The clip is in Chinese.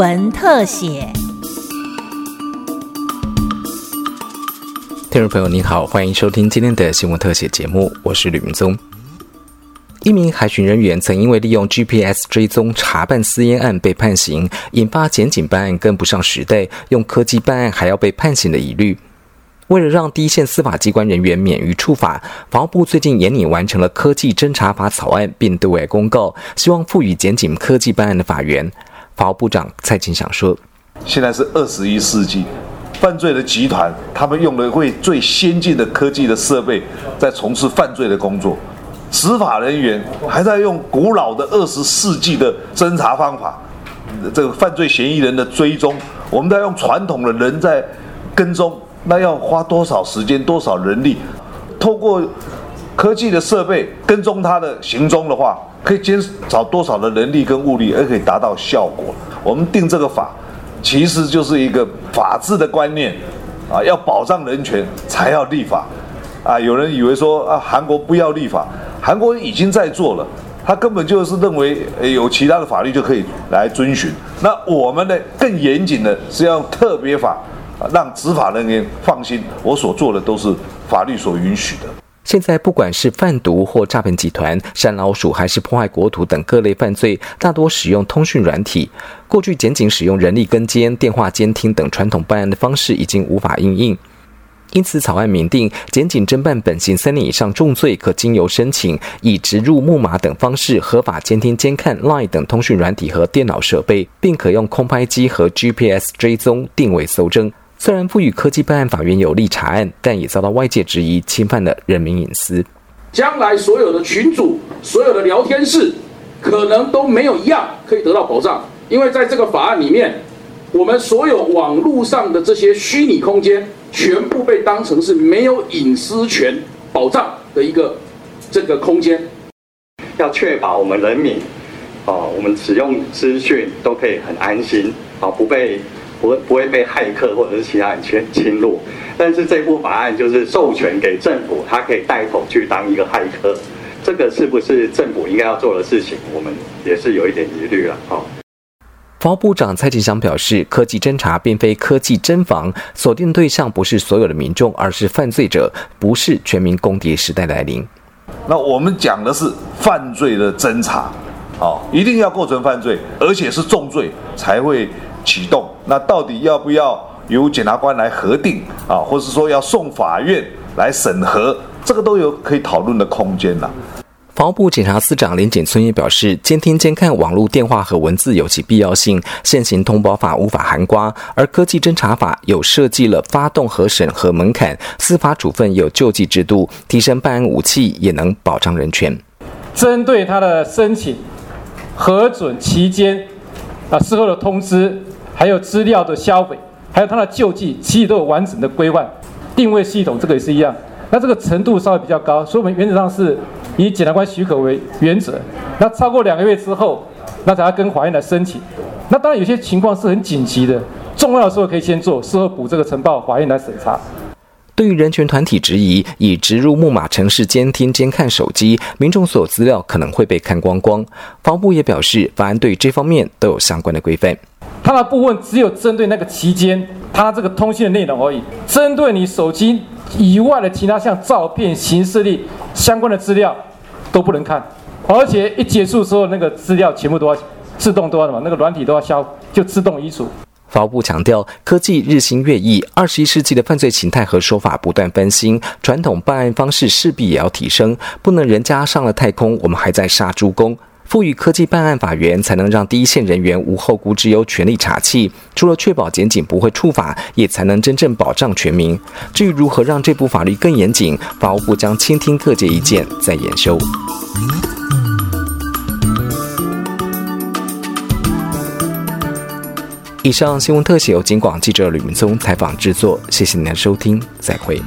文特写。听众朋友您好，欢迎收听今天的新闻特写节目，我是吕明宗。一名海巡人员曾因为利用 GPS 追踪查办私烟案被判刑，引发检警办案跟不上时代，用科技办案还要被判刑的疑虑。为了让第一线司法机关人员免于处罚，法务部最近研拟完成了科技侦查法草案，并对外公告，希望赋予检警科技办案的法源。法务部长蔡清祥说：“现在是二十一世纪，犯罪的集团他们用的会最先进的科技的设备在从事犯罪的工作，执法人员还在用古老的二十世纪的侦查方法，这个犯罪嫌疑人的追踪，我们在用传统的人在跟踪。”那要花多少时间、多少人力？透过科技的设备跟踪他的行踪的话，可以减少多少的人力跟物力，而可以达到效果。我们定这个法，其实就是一个法治的观念啊，要保障人权才要立法啊。有人以为说啊，韩国不要立法，韩国已经在做了，他根本就是认为有其他的法律就可以来遵循。那我们呢，更严谨的是要特别法。让执法人员放心，我所做的都是法律所允许的。现在，不管是贩毒或诈骗集团、山老鼠，还是破坏国土等各类犯罪，大多使用通讯软体。过去，检警使用人力跟监、电话监听等传统办案的方式，已经无法应应。因此，草案明定，检警侦办本刑三年以上重罪，可经由申请，以植入木马等方式合法监听监看 Line 等通讯软体和电脑设备，并可用空拍机和 GPS 追踪、定位搜证。虽然赋予科技办案法院有利查案，但也遭到外界质疑侵犯了人民隐私。将来所有的群主、所有的聊天室，可能都没有一样可以得到保障，因为在这个法案里面，我们所有网络上的这些虚拟空间，全部被当成是没有隐私权保障的一个这个空间。要确保我们人民，哦，我们使用资讯都可以很安心，啊，不被。不会不会被骇客或者是其他人侵侵入，但是这部法案就是授权给政府，他可以带头去当一个骇客，这个是不是政府应该要做的事情？我们也是有一点疑虑了。哈。法务部长蔡其祥表示，科技侦查并非科技侦防，锁定对象不是所有的民众，而是犯罪者，不是全民公敌时代来临。那我们讲的是犯罪的侦查，哦，一定要构成犯罪，而且是重罪才会。启动，那到底要不要由检察官来核定啊，或者是说要送法院来审核，这个都有可以讨论的空间了。法务部检察司长林景村也表示，监听监看网络电话和文字有其必要性，现行通报法无法含瓜，而科技侦查法有设计了发动和审核门槛，司法处分有救济制度，提升办案武器也能保障人权。针对他的申请核准期间啊，事后的通知。还有资料的销毁，还有它的救济，其实都有完整的规范。定位系统这个也是一样，那这个程度稍微比较高，所以我们原则上是以检察官许可为原则。那超过两个月之后，那才要跟法院来申请。那当然有些情况是很紧急的，重要的时候可以先做，事后补这个呈报法院来审查。对于人权团体质疑，以植入木马城市监听监看手机，民众所有资料可能会被看光光。法务部也表示，法案对这方面都有相关的规范。它的部分只有针对那个期间，它这个通信的内容而已。针对你手机以外的其他像照片、形式力相关的资料都不能看，而且一结束之后，那个资料全部都要自动都要什么，那个软体都要消，就自动移除。法务部强调，科技日新月异，二十一世纪的犯罪形态和手法不断翻新，传统办案方式势必也要提升，不能人家上了太空，我们还在杀猪工。赋予科技办案法源，才能让第一线人员无后顾之忧，全力查缉。除了确保检警不会触法，也才能真正保障全民。至于如何让这部法律更严谨，法务部将倾听各界意见，再研修。以上新闻特写由金广记者吕明宗采访制作，谢谢您的收听，再会。